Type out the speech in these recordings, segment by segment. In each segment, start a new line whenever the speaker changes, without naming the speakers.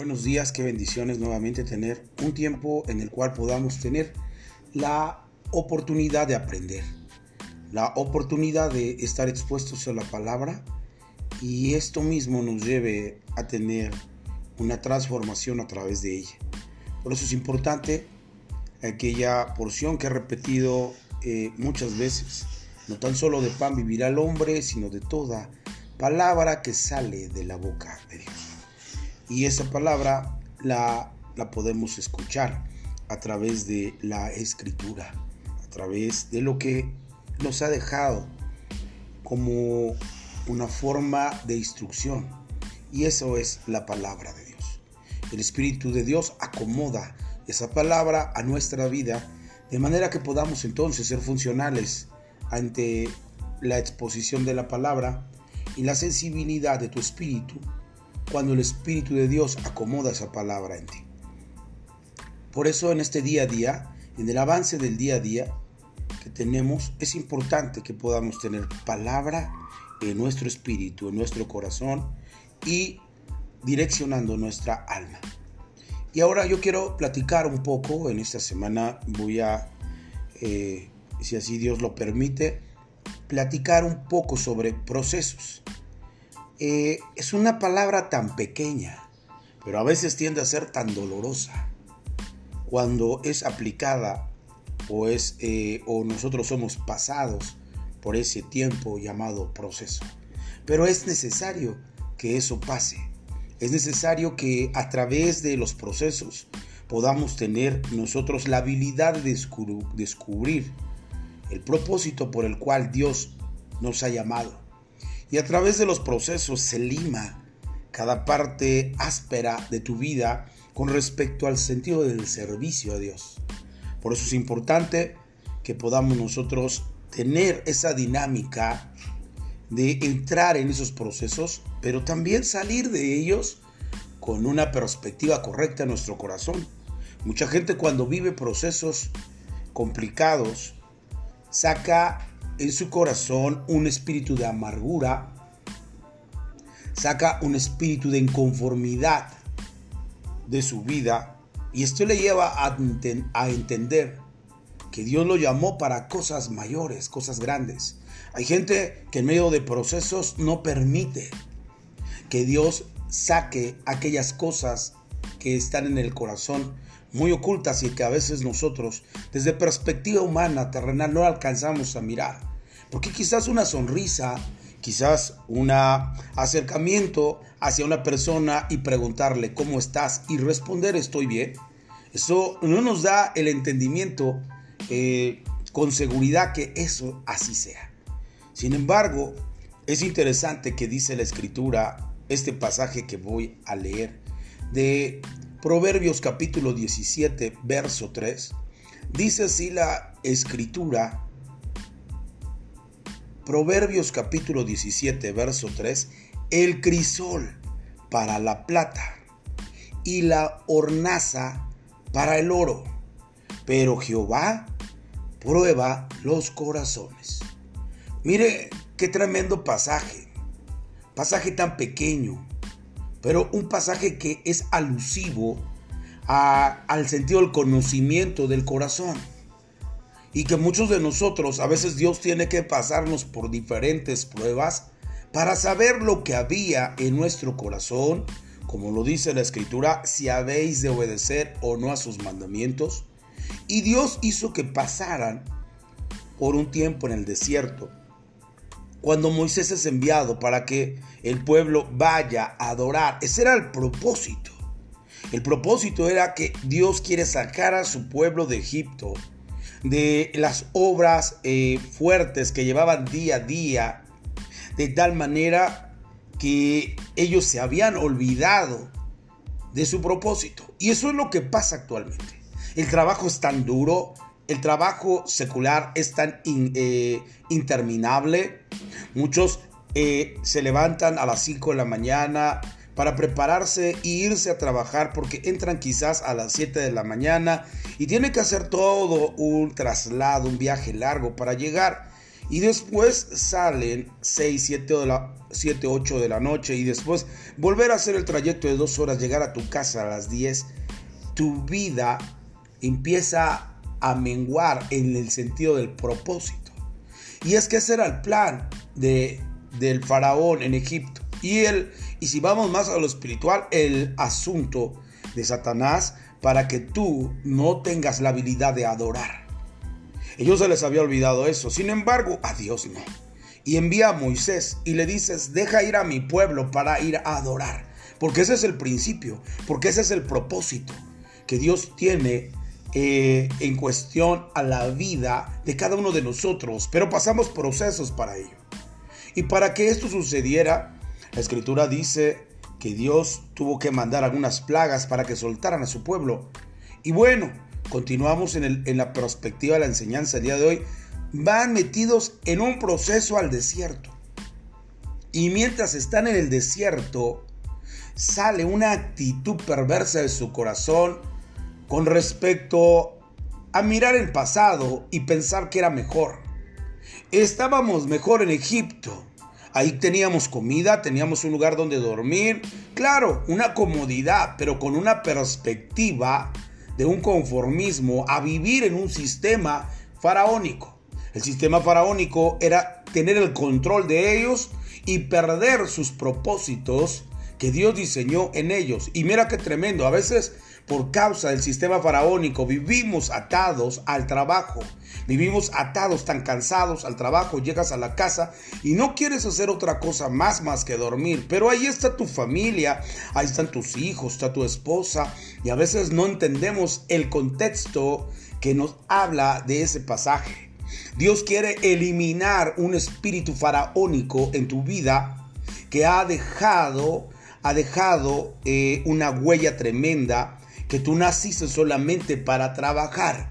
Buenos días, qué bendiciones nuevamente tener un tiempo en el cual podamos tener la oportunidad de aprender, la oportunidad de estar expuestos a la palabra y esto mismo nos lleve a tener una transformación a través de ella. Por eso es importante aquella porción que he repetido eh, muchas veces. No tan solo de pan vivirá el hombre, sino de toda palabra que sale de la boca de Dios. Y esa palabra la, la podemos escuchar a través de la escritura, a través de lo que nos ha dejado como una forma de instrucción. Y eso es la palabra de Dios. El Espíritu de Dios acomoda esa palabra a nuestra vida de manera que podamos entonces ser funcionales ante la exposición de la palabra y la sensibilidad de tu espíritu cuando el Espíritu de Dios acomoda esa palabra en ti. Por eso en este día a día, en el avance del día a día que tenemos, es importante que podamos tener palabra en nuestro espíritu, en nuestro corazón y direccionando nuestra alma. Y ahora yo quiero platicar un poco, en esta semana voy a, eh, si así Dios lo permite, platicar un poco sobre procesos. Eh, es una palabra tan pequeña, pero a veces tiende a ser tan dolorosa cuando es aplicada o, es, eh, o nosotros somos pasados por ese tiempo llamado proceso. Pero es necesario que eso pase. Es necesario que a través de los procesos podamos tener nosotros la habilidad de descubrir el propósito por el cual Dios nos ha llamado y a través de los procesos se lima cada parte áspera de tu vida con respecto al sentido del servicio a Dios. Por eso es importante que podamos nosotros tener esa dinámica de entrar en esos procesos, pero también salir de ellos con una perspectiva correcta en nuestro corazón. Mucha gente cuando vive procesos complicados saca en su corazón un espíritu de amargura, saca un espíritu de inconformidad de su vida y esto le lleva a, entender que Dios lo llamó para cosas mayores, cosas grandes. Hay gente que en medio de procesos no permite que Dios saque aquellas cosas que están en el corazón muy ocultas y que a veces nosotros desde perspectiva humana, terrenal, no alcanzamos a mirar. Porque quizás una sonrisa, quizás un acercamiento hacia una persona y preguntarle cómo estás y responder estoy bien, eso no nos da el entendimiento eh, con seguridad que eso así sea. Sin embargo, es interesante que dice la escritura, este pasaje que voy a leer, de Proverbios capítulo 17, verso 3, dice así la escritura, Proverbios capítulo 17, verso 3, el crisol para la plata y la hornaza para el oro, pero Jehová prueba los corazones. Mire qué tremendo pasaje, pasaje tan pequeño, pero un pasaje que es alusivo al sentido del conocimiento del corazón y que muchos de nosotros a veces Dios tiene que pasarnos por diferentes pruebas para saber lo que había en nuestro corazón, como lo dice la escritura, si habéis de obedecer o no a sus mandamientos. Y Dios hizo que pasaran por un tiempo en el desierto, cuando Moisés es enviado para que el pueblo vaya a adorar. Ese era el propósito. El propósito era que Dios quiere sacar a su pueblo de Egipto de las obras eh, fuertes que llevaban día a día, de tal manera que ellos se habían olvidado de su propósito. Y eso es lo que pasa actualmente. El trabajo es tan duro, el trabajo secular es tan eh, interminable. Muchos eh, se levantan a las 5 de la mañana, para prepararse e irse a trabajar porque entran quizás a las 7 de la mañana y tienen que hacer todo un traslado, un viaje largo para llegar. y después salen 6, 7, de la, 7, 8 de la noche y después volver a hacer el trayecto de dos horas, llegar a tu casa a las 10, tu vida empieza a menguar en el sentido del propósito. Y es que ese era el plan de, del faraón en Egipto. Y, el, y si vamos más a lo espiritual, el asunto de Satanás para que tú no tengas la habilidad de adorar. Ellos se les había olvidado eso. Sin embargo, a Dios no. Y envía a Moisés y le dices, deja ir a mi pueblo para ir a adorar. Porque ese es el principio, porque ese es el propósito que Dios tiene eh, en cuestión a la vida de cada uno de nosotros. Pero pasamos procesos para ello. Y para que esto sucediera, la escritura dice que Dios tuvo que mandar algunas plagas para que soltaran a su pueblo. Y bueno, continuamos en, la perspectiva de la enseñanza el día de hoy. Van metidos en un proceso al desierto. Y mientras están en el desierto, sale una actitud perversa de su corazón con respecto a mirar el pasado y pensar que era mejor. Estábamos mejor en Egipto. Ahí teníamos comida, teníamos un lugar donde dormir, claro, una comodidad, pero con una perspectiva de un conformismo a vivir en un sistema faraónico. El sistema faraónico era tener el control de ellos y perder sus propósitos que Dios diseñó en ellos. Y mira qué tremendo, a veces por causa del sistema faraónico vivimos atados al trabajo, vivimos atados tan cansados al trabajo, llegas a la casa y no quieres hacer otra cosa más más que dormir, pero ahí está tu familia, ahí están tus hijos, está tu esposa y a veces no entendemos el contexto que nos habla de ese pasaje. Dios quiere eliminar un espíritu faraónico en tu vida que ha dejado ha dejado eh, una huella tremenda que tú naciste solamente para trabajar,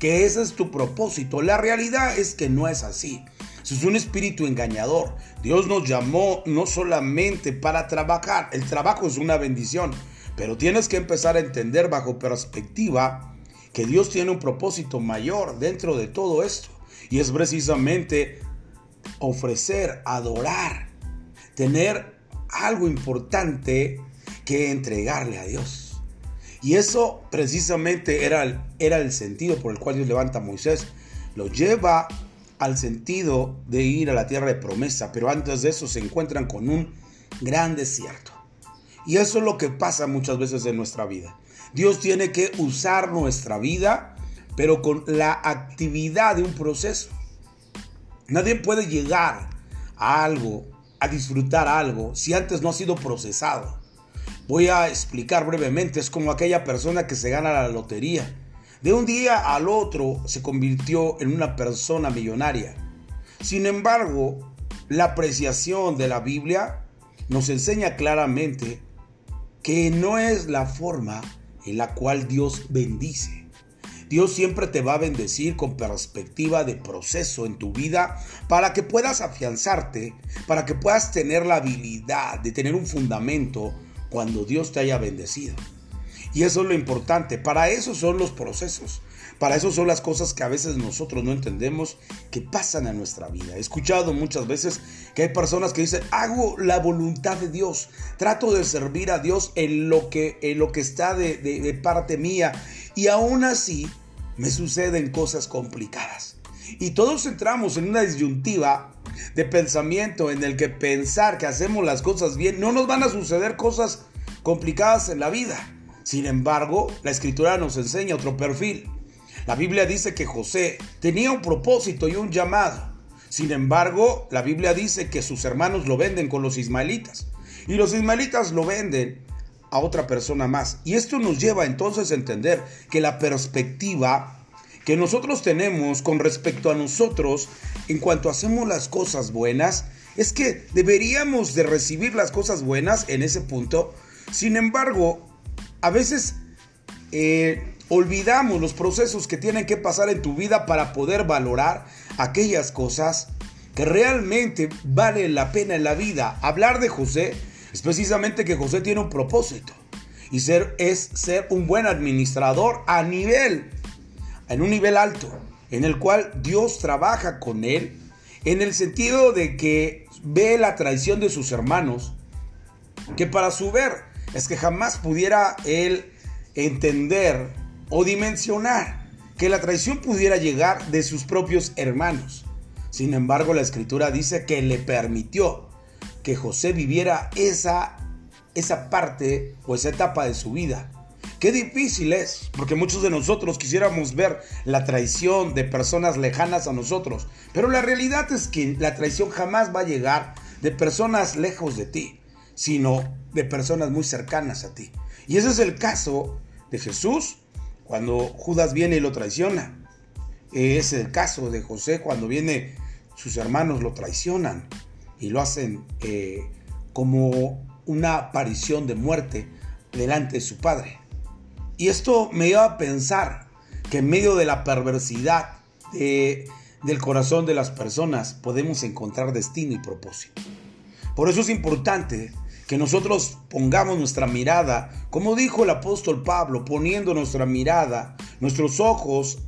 que ese es tu propósito. La realidad es que no es así. Eso es un espíritu engañador. Dios nos llamó no solamente para trabajar, el trabajo es una bendición, pero tienes que empezar a entender bajo perspectiva que Dios tiene un propósito mayor dentro de todo esto. Y es precisamente ofrecer, adorar, tener algo importante que entregarle a Dios. Y eso precisamente era el, era el sentido por el cual Dios levanta a Moisés. Lo lleva al sentido de ir a la tierra de promesa, pero antes de eso se encuentran con un gran desierto. Y eso es lo que pasa muchas veces en nuestra vida. Dios tiene que usar nuestra vida, pero con la actividad de un proceso. Nadie puede llegar a algo, a disfrutar algo, si antes no ha sido procesado. Voy a explicar brevemente, es como aquella persona que se gana la lotería. De un día al otro se convirtió en una persona millonaria. Sin embargo, la apreciación de la Biblia nos enseña claramente que no es la forma en la cual Dios bendice. Dios siempre te va a bendecir con perspectiva de proceso en tu vida para que puedas afianzarte, para que puedas tener la habilidad de tener un fundamento cuando Dios te haya bendecido. Y eso es lo importante. Para eso son los procesos. Para eso son las cosas que a veces nosotros no entendemos que pasan en nuestra vida. He escuchado muchas veces que hay personas que dicen, hago la voluntad de Dios, trato de servir a Dios en lo que, en lo que está de, de parte mía. Y aún así me suceden cosas complicadas. Y todos entramos en una disyuntiva de pensamiento en el que pensar que hacemos las cosas bien, no nos van a suceder cosas complicadas en la vida. Sin embargo, la escritura nos enseña otro perfil. La Biblia dice que José tenía un propósito y un llamado. Sin embargo, la Biblia dice que sus hermanos lo venden con los ismaelitas. Y los ismaelitas lo venden a otra persona más. Y esto nos lleva entonces a entender que la perspectiva que nosotros tenemos con respecto a nosotros en cuanto hacemos las cosas buenas es que deberíamos de recibir las cosas buenas en ese punto. Sin embargo, a veces eh, olvidamos los procesos que tienen que pasar en tu vida para poder valorar aquellas cosas que realmente valen la pena en la vida. Hablar de José es precisamente que José tiene un propósito y ser es ser un buen administrador a nivel en un nivel alto, en el cual Dios trabaja con él en el sentido de que ve la traición de sus hermanos, que para su ver es que jamás pudiera él entender o dimensionar que la traición pudiera llegar de sus propios hermanos. Sin embargo, la escritura dice que le permitió que José viviera esa, esa parte o esa etapa de su vida. Qué difícil es, porque muchos de nosotros quisiéramos ver la traición de personas lejanas a nosotros, pero la realidad es que la traición jamás va a llegar de personas lejos de ti, sino de personas muy cercanas a ti. Y ese es el caso de Jesús cuando Judas viene y lo traiciona. Es el caso de José cuando viene sus hermanos lo traicionan y lo hacen eh, como una aparición de muerte delante de su padre. Y esto me lleva a pensar que en medio de la perversidad del corazón de las personas podemos encontrar destino y propósito. Por eso es importante que nosotros pongamos nuestra mirada, como dijo el apóstol Pablo, poniendo nuestra mirada, nuestros ojos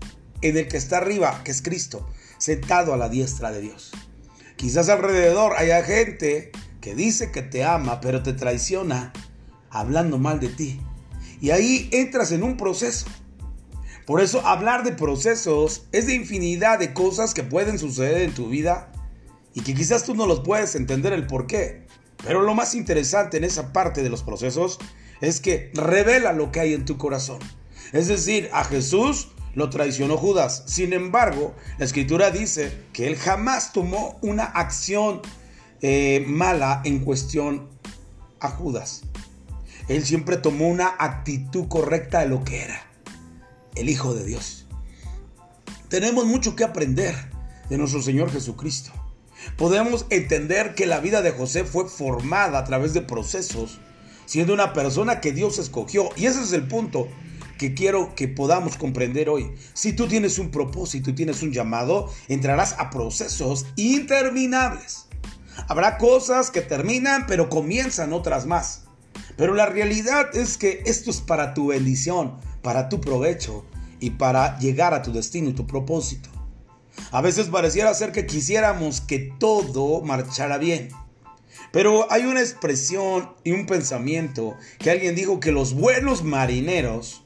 en el que está arriba, que es Cristo, sentado a la diestra de Dios. Quizás alrededor haya gente que dice que te ama, pero te traiciona hablando mal de ti. Y ahí entras en un proceso. Por eso hablar de procesos es de infinidad de cosas que pueden suceder en tu vida y que quizás tú no los puedes entender el por qué. Pero lo más interesante en esa parte de los procesos es que revela lo que hay en tu corazón. Es decir, a Jesús lo traicionó Judas. Sin embargo, la escritura dice que él jamás tomó una acción eh, mala en cuestión a Judas. Él siempre tomó una actitud correcta de lo que era, el Hijo de Dios. Tenemos mucho que aprender de nuestro Señor Jesucristo. Podemos entender que la vida de José fue formada a través de procesos, siendo una persona que Dios escogió. Y ese es el punto que quiero que podamos comprender hoy. Si tú tienes un propósito y tienes un llamado, entrarás a procesos interminables. Habrá cosas que terminan, pero comienzan otras más. Pero la realidad es que esto es para tu bendición, para tu provecho y para llegar a tu destino y tu propósito. A veces pareciera ser que quisiéramos que todo marchara bien. Pero hay una expresión y un pensamiento que alguien dijo que los buenos marineros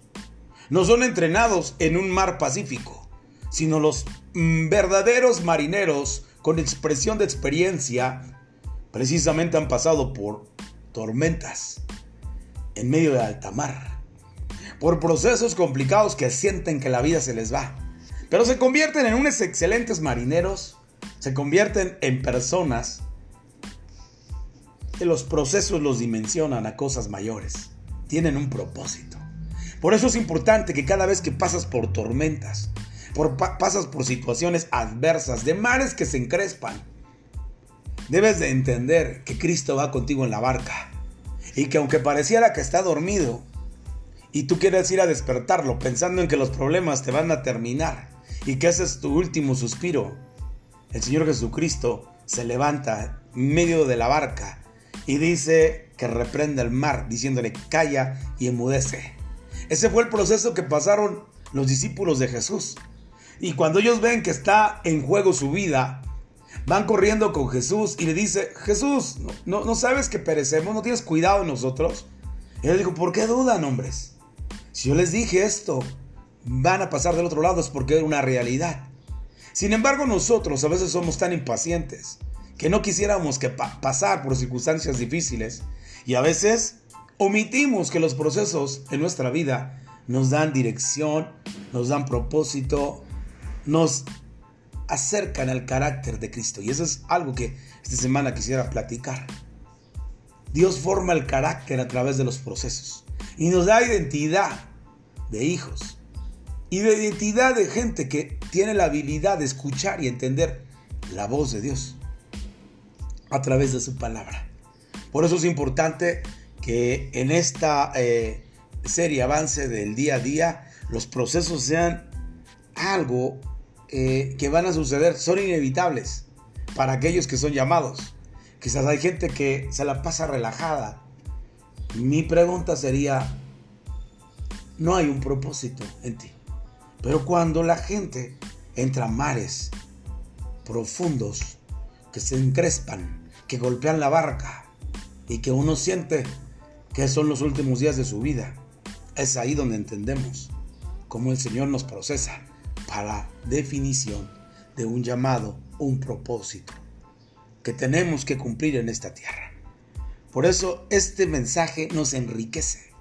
no son entrenados en un mar pacífico, sino los mm, verdaderos marineros con expresión de experiencia precisamente han pasado por tormentas, en medio de alta mar, por procesos complicados que sienten que la vida se les va, pero se convierten en unos excelentes marineros, se convierten en personas que los procesos los dimensionan a cosas mayores, tienen un propósito. Por eso es importante que cada vez que pasas por tormentas, por pasas por situaciones adversas, de mares que se encrespan, debes de entender que Cristo va contigo en la barca y que aunque pareciera que está dormido y tú quieres ir a despertarlo pensando en que los problemas te van a terminar y que ese es tu último suspiro, el Señor Jesucristo se levanta en medio de la barca y dice que reprende el mar, diciéndole calla y enmudece. Ese fue el proceso que pasaron los discípulos de Jesús. Y cuando ellos ven que está en juego su vida, van corriendo con Jesús y le dice, Jesús, ¿no, no sabes que perecemos? ¿No tienes cuidado de nosotros? Y él dijo, ¿por qué dudan, hombres? Si yo les dije esto, van a pasar del otro lado, es porque era una realidad. Sin embargo, nosotros a veces somos tan impacientes que no quisiéramos que pasar por circunstancias difíciles y a veces omitimos que los procesos en nuestra vida nos dan dirección, nos dan propósito, nos acercan al carácter de Cristo. Y eso es algo que esta semana quisiera platicar. Dios forma el carácter a través de los procesos y nos da identidad de hijos y de identidad de gente que tiene la habilidad de escuchar y entender la voz de Dios a través de su palabra. Por eso es importante que en esta eh, serie avance del día a día los procesos sean algo eh, que van a suceder son inevitables para aquellos que son llamados. Quizás hay gente que se la pasa relajada. Mi pregunta sería, no hay un propósito en ti. Pero cuando la gente entra a mares profundos que se encrespan, que golpean la barca y que uno siente que son los últimos días de su vida. Es ahí donde entendemos cómo el Señor nos procesa para definición de un llamado, un propósito que tenemos que cumplir en esta tierra. Por eso este mensaje nos enriquece.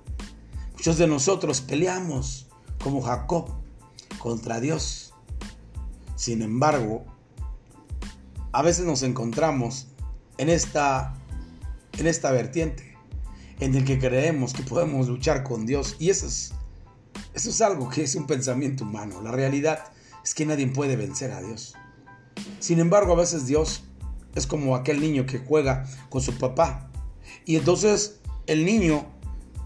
Muchos de nosotros peleamos como Jacob contra Dios. Sin embargo, a veces nos encontramos en esta, en esta vertiente en el que creemos que podemos luchar con Dios y eso es, eso es algo que es un pensamiento humano. La realidad es que nadie puede vencer a Dios. Sin embargo, a veces Dios es como aquel niño que juega con su papá y entonces el niño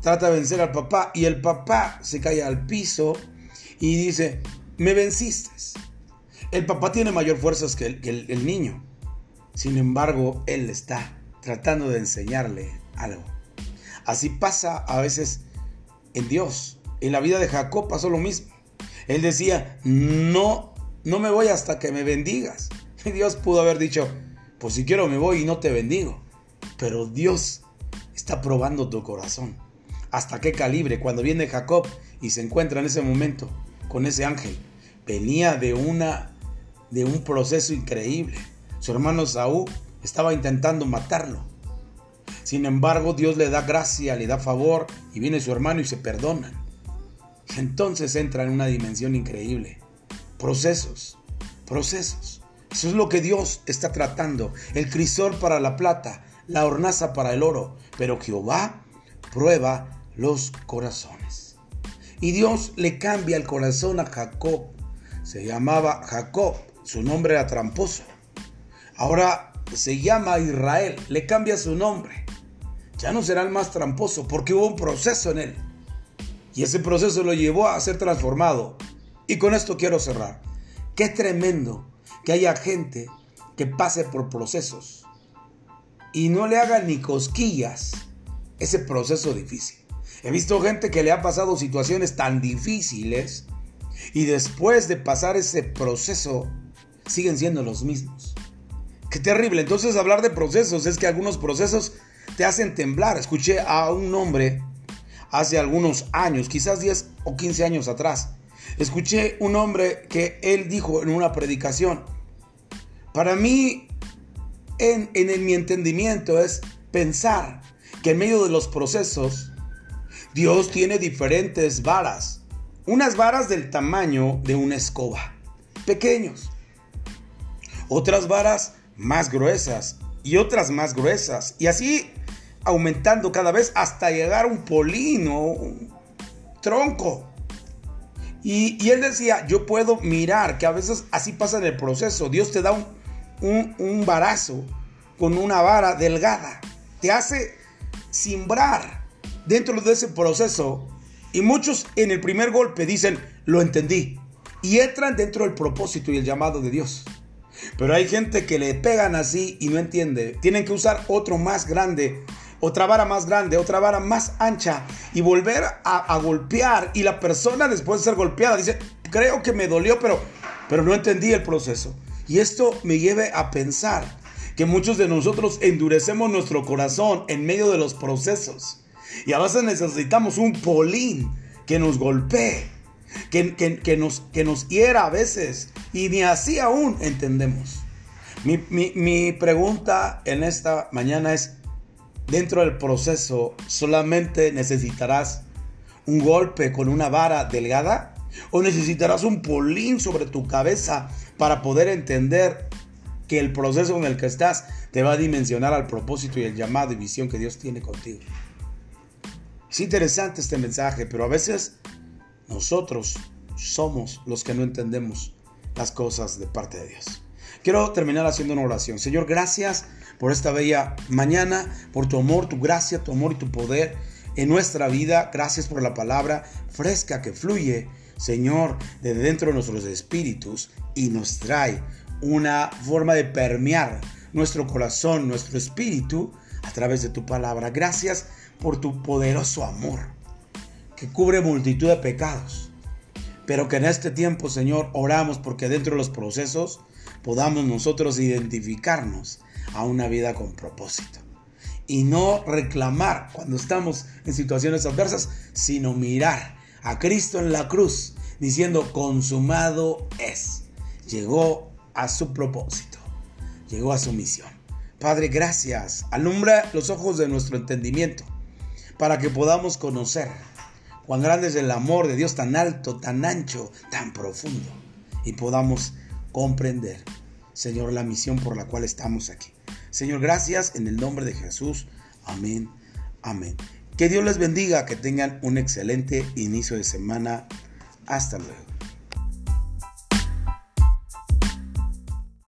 trata de vencer al papá y el papá se cae al piso y dice, me venciste. El papá tiene mayor fuerzas que el, el niño. Sin embargo, él está tratando de enseñarle algo. Así pasa a veces en Dios. En la vida de Jacob pasó lo mismo. Él decía, no, no me voy hasta que me bendigas. Y Dios pudo haber dicho, pues si quiero me voy y no te bendigo. Pero Dios está probando tu corazón. ¿Hasta qué calibre? Cuando viene Jacob y se encuentra en ese momento con ese ángel, venía de una de un proceso increíble. Su hermano Saúl estaba intentando matarlo. Sin embargo, Dios le da gracia, le da favor y viene su hermano y se perdonan. Entonces entra en una dimensión increíble. Procesos, procesos. Eso es lo que Dios está tratando. El crisol para la plata, la hornaza para el oro. Pero Jehová prueba los corazones. Y Dios le cambia el corazón a Jacob. Se llamaba Jacob, su nombre era tramposo. Ahora se llama Israel, le cambia su nombre. Ya no será el más tramposo porque hubo un proceso en él. Y ese proceso lo llevó a ser transformado. Y con esto quiero cerrar. Qué tremendo que haya gente que pase por procesos y no le haga ni cosquillas ese proceso difícil. He visto gente que le ha pasado situaciones tan difíciles y después de pasar ese proceso siguen siendo los mismos. Qué terrible. Entonces hablar de procesos es que algunos procesos te hacen temblar. Escuché a un hombre hace algunos años, quizás 10 o 15 años atrás. Escuché un hombre que él dijo en una predicación, para mí, en, en, mi entendimiento es pensar que en medio de los procesos, Dios tiene diferentes varas. Unas varas del tamaño de una escoba, pequeños. Otras varas más gruesas y otras más gruesas. Y así aumentando cada vez hasta llegar a un polino, un tronco. Y, él decía, yo puedo mirar que a veces así pasa en el proceso. Dios te da un, un, un varazo con una vara delgada. Te hace simbrar dentro de ese proceso. Y muchos en el primer golpe dicen, lo entendí. Y entran dentro del propósito y el llamado de Dios. Pero hay gente que le pegan así y no entiende. Tienen que usar otro más grande, otra vara más grande, otra vara más ancha y volver a, golpear. Y la persona después de ser golpeada dice, creo que me dolió, pero, pero no entendí el proceso. Y esto me lleve a pensar que muchos de nosotros endurecemos nuestro corazón en medio de los procesos. Y a veces necesitamos un polín que nos golpee, que, que, nos, que nos hiera a veces. Y ni así aún entendemos. Mi, mi pregunta en esta mañana es, dentro del proceso, ¿solamente necesitarás un golpe con una vara delgada? ¿O necesitarás un polín sobre tu cabeza para poder entender que el proceso en el que estás te va a dimensionar al propósito y el llamado y visión que Dios tiene contigo. Es interesante este mensaje, pero a veces nosotros somos los que no entendemos las cosas de parte de Dios. Quiero terminar haciendo una oración. Señor, gracias por esta bella mañana, por tu amor, tu gracia, tu amor y tu poder en nuestra vida. Gracias por la palabra fresca que fluye Señor, de dentro de nuestros espíritus y nos trae una forma de permear nuestro corazón, nuestro espíritu a través de tu palabra. Gracias por tu poderoso amor que cubre multitud de pecados. Pero que en este tiempo, Señor, oramos porque dentro de los procesos podamos nosotros identificarnos a una vida con propósito. Y no reclamar cuando estamos en situaciones adversas, sino mirar a Cristo en la cruz diciendo, consumado es. Llegó a su propósito, llegó a su misión. Padre, gracias. Alumbra los ojos de nuestro entendimiento para que podamos conocer cuán grande es el amor de Dios tan alto, tan ancho, tan profundo y podamos comprender, Señor, la misión por la cual estamos aquí. Señor, gracias en el nombre de Jesús. Amén. Amén. Que Dios les bendiga, que tengan un excelente inicio de semana. Hasta luego.